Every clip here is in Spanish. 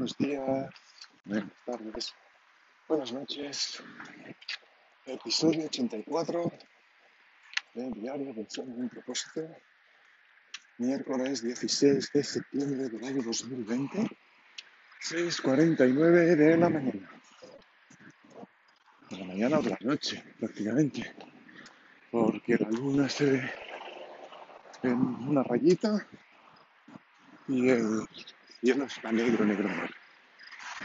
buenos días, buenas tardes, buenas noches. Episodio 84 del diario Pensando en un propósito. Miércoles 16 de septiembre del año 2020, 6.49 de la mañana. De la mañana o de la noche, prácticamente. Porque la luna se ve en una rayita y el cielo está negro, negro, negro.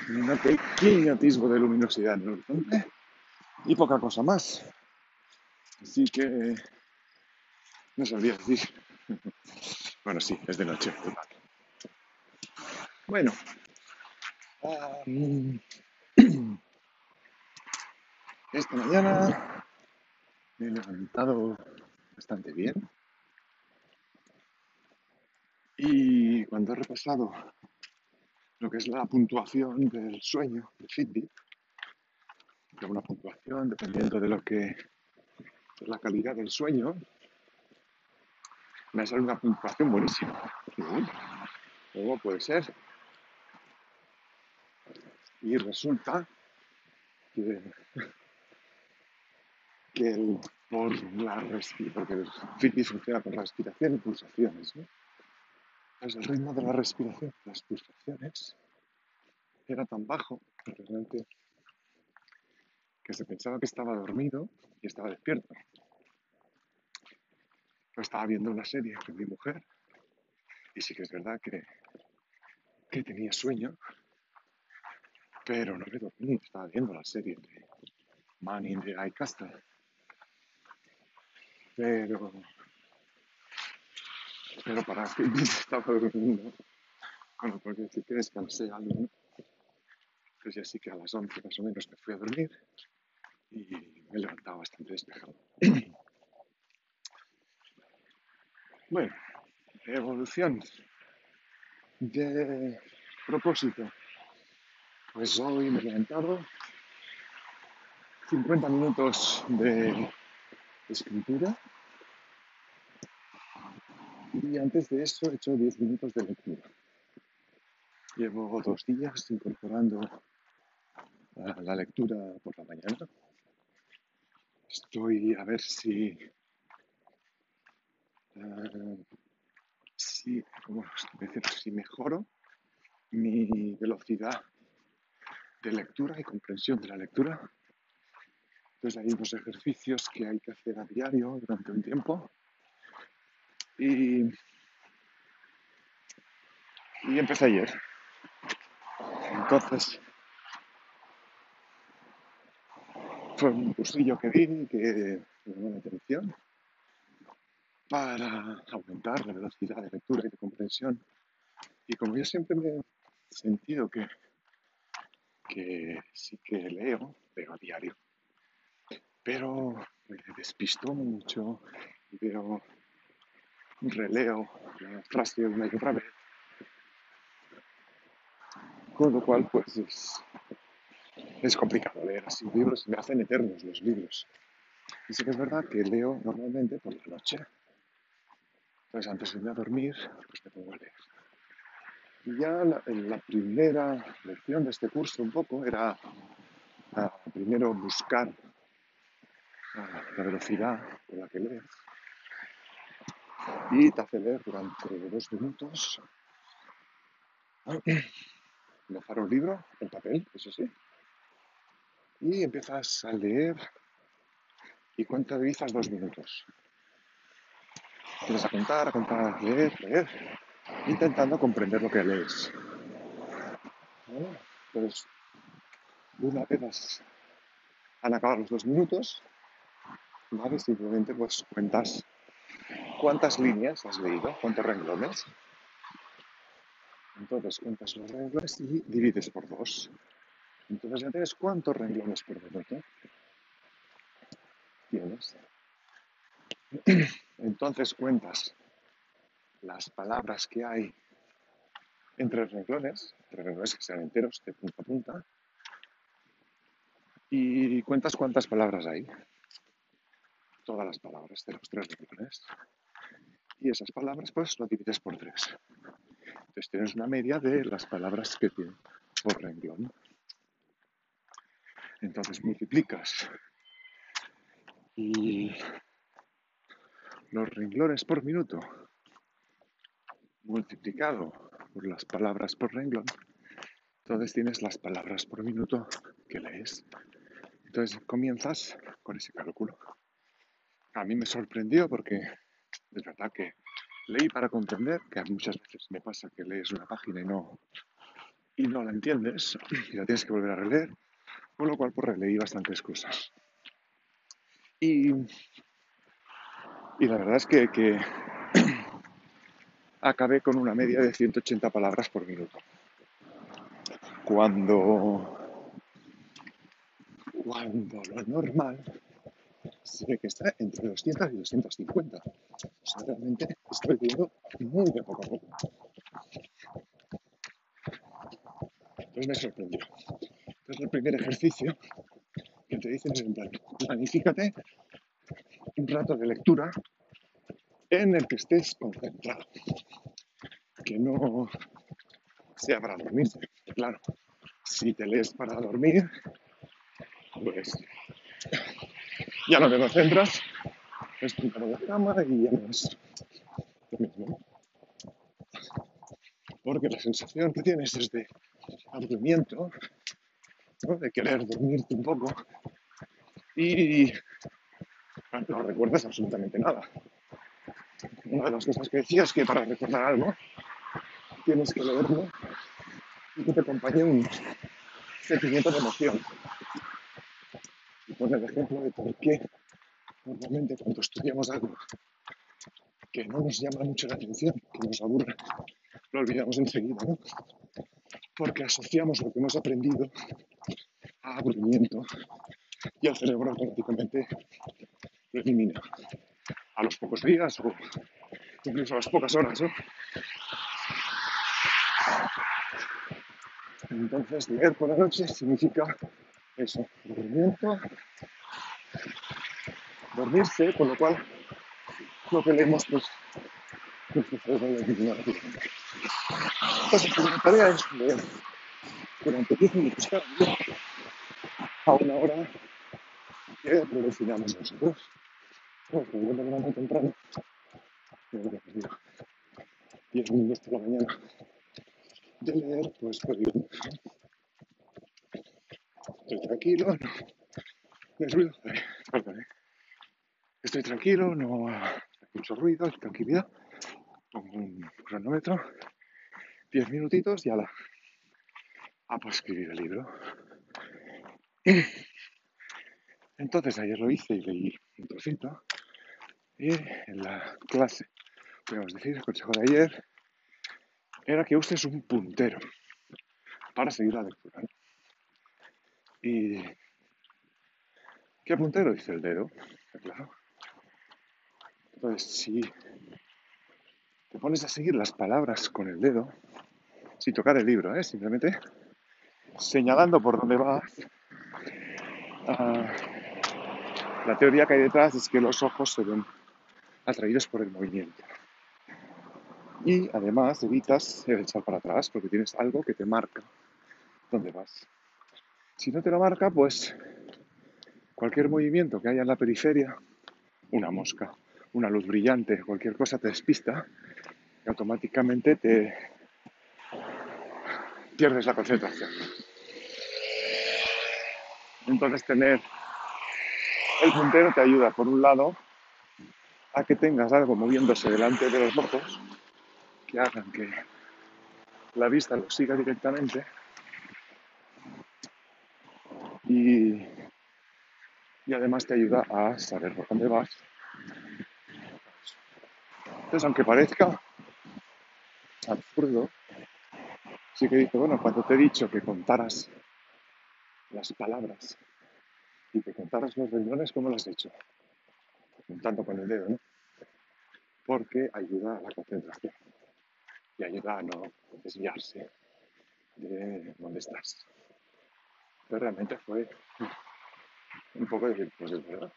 Un pequeño atisbo de luminosidad en el horizonte y poca cosa más. Así que no sabría decir. bueno, sí, es de noche. Bueno, esta mañana me he levantado bastante bien. Y cuando he repasado lo que es la puntuación del sueño de Fitbit, tengo una puntuación dependiendo de lo que es la calidad del sueño, me salido una puntuación buenísima. ¿Cómo puede ser? Y resulta que, que el, por la porque Fitbit funciona por respiración y pulsaciones, ¿no? El ritmo de la respiración, las pulsaciones, era tan bajo realmente que se pensaba que estaba dormido y estaba despierto. Estaba viendo una serie con mi mujer y sí que es verdad que, que tenía sueño, pero no me dormí, estaba viendo la serie de Man in the High Castle. Pero pero para que estaba durmiendo, bueno, porque sí que descansé algo, pues ya sí que a las 11 más o menos me fui a dormir y me he levantado bastante despejado. bueno, evolución de propósito. Pues hoy me he levantado 50 minutos de escritura y antes de eso he hecho 10 minutos de lectura. Llevo dos días incorporando la lectura por la mañana. Estoy a ver si, uh, si, si mejoro mi velocidad de lectura y comprensión de la lectura. Entonces hay unos ejercicios que hay que hacer a diario durante un tiempo y, y empecé ayer. Entonces, fue un cursillo que vi que llamó la atención para aumentar la velocidad de lectura y de comprensión. Y como yo siempre me he sentido que, que sí que leo, leo a diario, pero me despisto mucho y veo releo la frase una y otra vez. Con lo cual, pues es, es complicado leer así libros, me hacen eternos los libros. Y sí que es verdad que leo normalmente por la noche. Entonces, antes de irme a dormir, pues me pongo a leer. Y ya la, la primera lección de este curso un poco era primero buscar la velocidad con la que lees y leer durante dos minutos. Dejar un libro en papel, eso sí. Y empiezas a leer y contabilizas dos minutos. Empiezas a contar, a contar, a leer, leer, intentando comprender lo que lees. Pues una vez han acabado los dos minutos, ¿vale? Simplemente pues cuentas ¿Cuántas líneas has leído? ¿Cuántos renglones? Entonces cuentas los renglones y divides por dos. Entonces ya tienes cuántos renglones por minuto. Tienes. Entonces cuentas las palabras que hay entre renglones, entre renglones que sean enteros de punta a punta, y cuentas cuántas palabras hay. Todas las palabras de los tres renglones y esas palabras pues lo divides por tres. Entonces tienes una media de las palabras que tiene por renglón. Entonces multiplicas y los renglones por minuto multiplicado por las palabras por renglón, entonces tienes las palabras por minuto que lees. Entonces comienzas con ese cálculo. A mí me sorprendió porque es verdad que leí para comprender, que muchas veces me pasa que lees una página y no, y no la entiendes y la tienes que volver a releer, con lo cual pues releí bastantes cosas. Y, y la verdad es que, que acabé con una media de 180 palabras por minuto. Cuando, cuando lo normal se ve que está entre 200 y 250. O sea, realmente estoy viendo muy de poco a poco. Entonces me sorprendió. Entonces el primer ejercicio que te dicen es en plan, planifícate un rato de lectura en el que estés concentrado. Que no sea para dormir. Claro, si te lees para dormir, pues ya no te concentras, es tu la cama y ya no es lo mismo. Porque la sensación que tienes es de aburrimiento, de querer dormirte un poco y no recuerdas absolutamente nada. Una de las cosas que decía es que para recordar algo tienes que leerlo y que te acompañe un sentimiento de emoción. Poner el ejemplo de por qué normalmente cuando estudiamos algo que no nos llama mucho la atención, que nos aburre, lo olvidamos enseguida, ¿no? Porque asociamos lo que hemos aprendido a aburrimiento y el cerebro automáticamente lo elimina a los pocos días o incluso a las pocas horas, ¿no? Entonces, leer por la noche significa eso, aburrimiento, dormirse, con lo cual lo que leemos, pues. Entonces, la tarea es leer durante 10 minutos cada día a una hora que predefinamos nosotros. Pues, me voy a muy temprano, me voy a perder 10 minutos por la mañana de leer, pues, pues bien. Estoy tranquilo, no, no hay ruido, perdón, eh. Estoy tranquilo, no hay mucho ruido, tranquilidad. Pongo un cronómetro, 10 minutitos y a la a pues escribir el libro. Entonces ayer lo hice y leí un trocito. Y en la clase, podemos decir, el consejo de ayer era que uses un puntero para seguir la lectura. Y ¿qué puntero? Dice el dedo, claro. Si te pones a seguir las palabras con el dedo, sin tocar el libro, ¿eh? simplemente señalando por dónde vas, uh, la teoría que hay detrás es que los ojos se ven atraídos por el movimiento. Y además evitas el echar para atrás porque tienes algo que te marca dónde vas. Si no te lo marca, pues cualquier movimiento que haya en la periferia, una mosca, una luz brillante, cualquier cosa te despista y automáticamente te pierdes la concentración. Entonces tener el puntero te ayuda, por un lado, a que tengas algo moviéndose delante de los ojos que hagan que la vista lo siga directamente y, y además te ayuda a saber por dónde vas. Aunque parezca absurdo, sí que dice, bueno, cuando te he dicho que contaras las palabras y que contaras los renglones, ¿cómo lo has hecho? Contando con el dedo, ¿no? Porque ayuda a la concentración y ayuda a no desviarse de dónde estás. Pero realmente fue un poco de pues es verdad.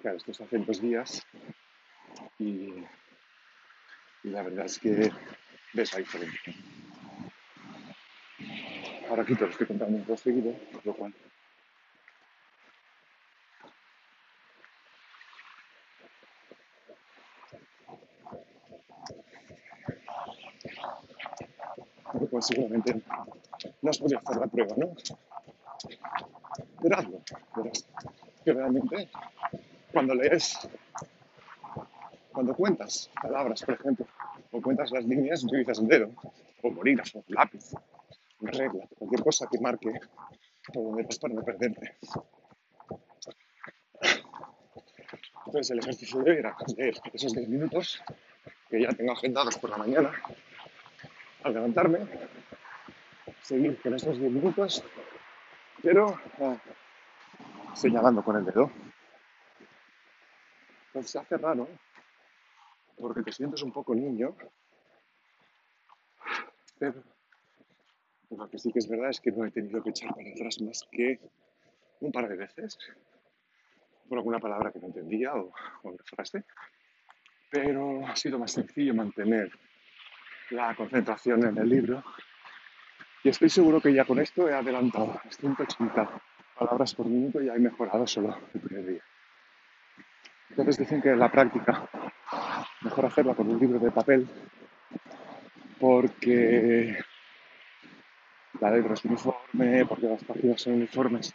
Claro, esto se hace dos días y, y la verdad es que ves la diferencia. Ahora aquí te lo estoy contando un poco seguido, por lo cual pues seguramente no has podido hacer la prueba, ¿no? Pero hazlo, verás que realmente cuando lees, cuando cuentas palabras, por ejemplo, o cuentas las líneas, utilizas el dedo, o bolígrafo, o lápiz, regla, cualquier cosa que marque por donde vas para no perderte. Entonces el ejercicio de hoy era leer esos 10 minutos que ya tengo agendados por la mañana al levantarme, seguir con esos 10 minutos, pero ah, señalando con el dedo. Entonces se hace raro porque te sientes un poco niño, pero lo que sí que es verdad es que no he tenido que echar para atrás más que un par de veces por alguna palabra que no entendía o, o una frase, pero ha sido más sencillo mantener la concentración en el libro. Y estoy seguro que ya con esto he adelantado 180 palabras por minuto y ya he mejorado solo el primer día. Entonces dicen que la práctica mejor hacerla con un libro de papel porque la letra es uniforme, porque las páginas son uniformes.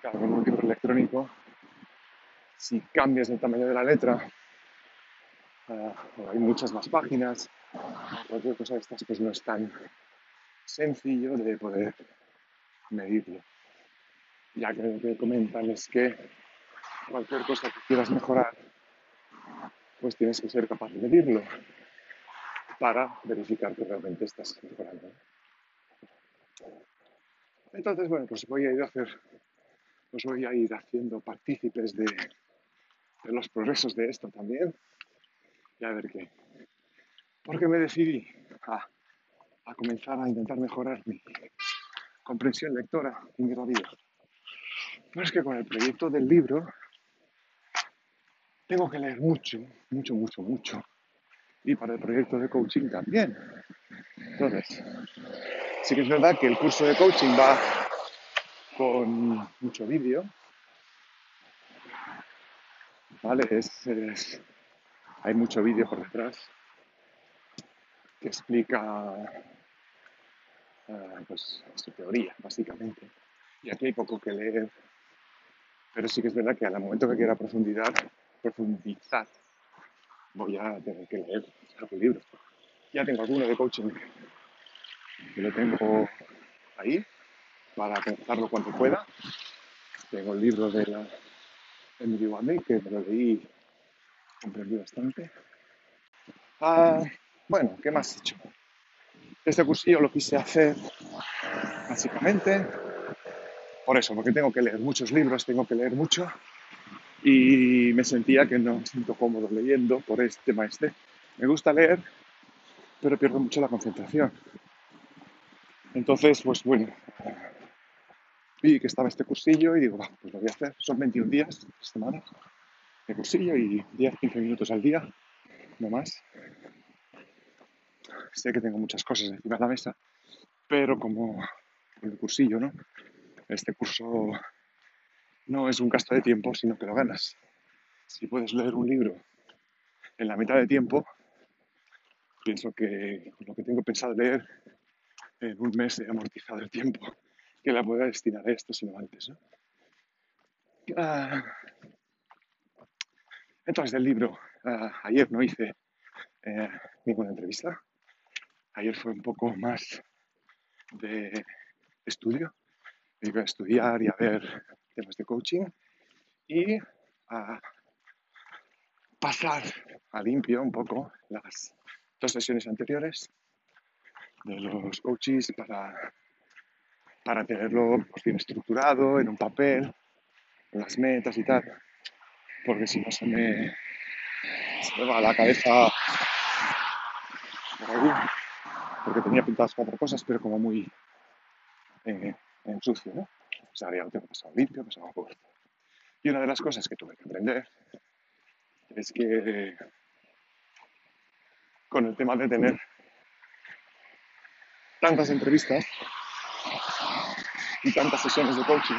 Claro, con un libro electrónico, si cambias el tamaño de la letra, uh, hay muchas más páginas, cualquier cosa de estas, pues no es tan sencillo de poder medirlo. Ya que lo que comentan es que cualquier cosa que quieras mejorar, pues tienes que ser capaz de medirlo para verificar que realmente estás mejorando. Entonces, bueno, pues voy a ir a hacer, os voy a ir haciendo partícipes de, los progresos de esto también y a ver qué, porque me decidí a, comenzar a intentar mejorar mi comprensión lectora y mi radio. No es que con el proyecto del libro tengo que leer mucho, mucho, mucho, mucho. Y para el proyecto de coaching también. Entonces, sí que es verdad que el curso de coaching va con mucho vídeo. ¿Vale? Es, hay mucho vídeo por detrás que explica uh, pues, su teoría, básicamente. Y aquí hay poco que leer, pero sí que es verdad que al momento que quiera profundizar, profundizar, voy a tener que leer algún libro. Ya tengo alguno de coaching que lo tengo ahí para comenzarlo cuando pueda. Tengo el libro de la Emily Wandey que me lo leí, comprendí bastante. Ah, bueno, ¿qué más he hecho? Este cursillo lo quise hacer básicamente por eso, porque tengo que leer muchos libros, tengo que leer mucho y me sentía que no me siento cómodo leyendo por este tema este. Me gusta leer, pero pierdo mucho la concentración. Entonces, pues bueno, vi que estaba este cursillo y digo, va, pues lo voy a hacer. Son 21 días, semanas de cursillo y 10-15 minutos al día, no más sé que tengo muchas cosas encima de la mesa, pero como el cursillo, ¿no? Este curso no es un gasto de tiempo, sino que lo ganas. Si puedes leer un libro en la mitad de tiempo, pienso que lo que tengo pensado leer en un mes he amortizado el tiempo que la pueda destinar a esto, sino antes. ¿no? Ah, entonces, del libro, ah, ayer no hice eh, ninguna entrevista, Ayer fue un poco más de estudio. iba a estudiar y a ver temas de coaching y a pasar a limpio un poco las dos sesiones anteriores de los coaches para, para tenerlo pues, bien estructurado en un papel, las metas y tal, porque si no se me, se me va la cabeza porque tenía pintadas cuatro cosas, pero como muy eh, en sucio, ¿no? Lo tengo pasado limpio, pasado por. Y una de las cosas que tuve que aprender es que con el tema de tener tantas entrevistas, y tantas sesiones de coaching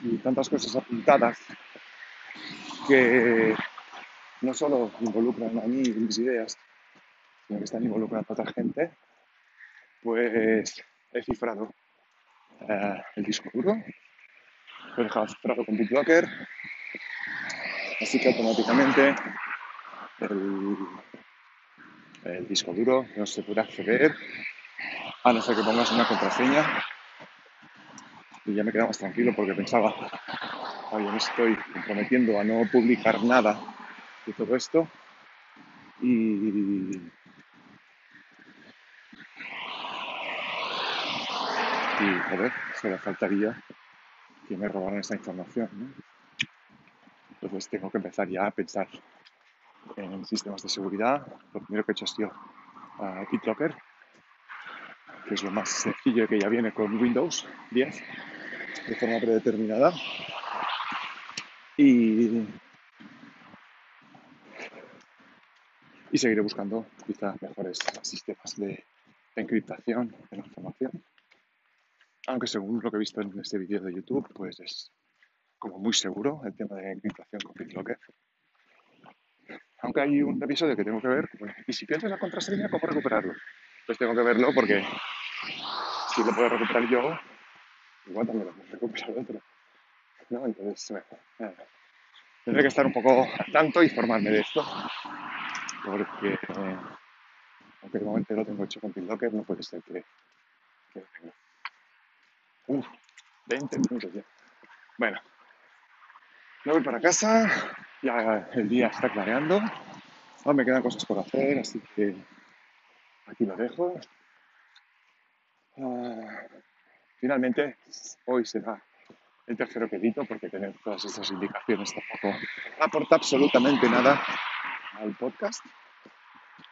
y tantas cosas apuntadas que no solo involucran a mí y mis ideas, sino que están involucrando a otra gente, pues he cifrado eh, el disco duro, lo he dejado cifrado con BitLocker, así que automáticamente el, disco duro no se puede acceder a no ser que pongas una contraseña. Y ya me quedo más tranquilo porque pensaba, yo me estoy comprometiendo a no publicar nada de todo esto y y joder, solo faltaría que me robaran esta información. Entonces tengo que empezar ya a pensar en sistemas de seguridad. Lo primero que he hecho ha sido uh, BitLocker, que es lo más sencillo que ya viene con Windows 10 de forma predeterminada. Y, y seguiré buscando quizás mejores sistemas de encriptación de la información. Aunque según lo que he visto en este vídeo de YouTube, pues es como muy seguro el tema de encriptación con BitLocker. Aunque hay un episodio que tengo que ver, pues, y si pierdes la contraseña, ¿cómo recuperarlo? Pues tengo que verlo porque si lo puedo recuperar yo, igual también lo puedo recuperar otro. ¿no? Entonces, bueno, tendré que estar un poco al tanto y formarme de esto, porque eh, aunque de momento lo tengo hecho con BitLocker, no puede ser que, que lo tenga. Uf, 20 minutos ya. Bueno, me voy para casa, ya el día está clareando, aún me quedan cosas por hacer, así que aquí lo dejo. Ah, finalmente, hoy será el tercero que edito porque tener todas estas indicaciones tampoco aporta absolutamente nada al podcast.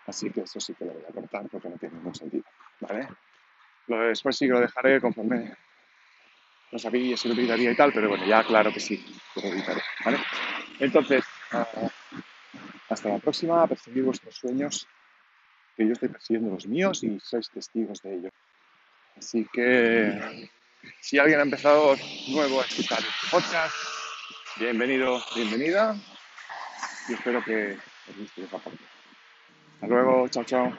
Así que eso sí que lo voy a cortar porque no tiene ningún sentido. ¿vale? Lo de después sí que lo dejaré conforme lo sabía si lo editaría y tal, pero bueno, ya claro que sí, lo editaré. ¿vale? Entonces, uh, hasta la próxima, a perseguir vuestros sueños, que yo estoy persiguiendo los míos y sois testigos de ello. Así que si alguien ha empezado nuevo a escuchar este podcast, bienvenido, bienvenida y espero que os guste esa parte. Hasta luego, chao, chao.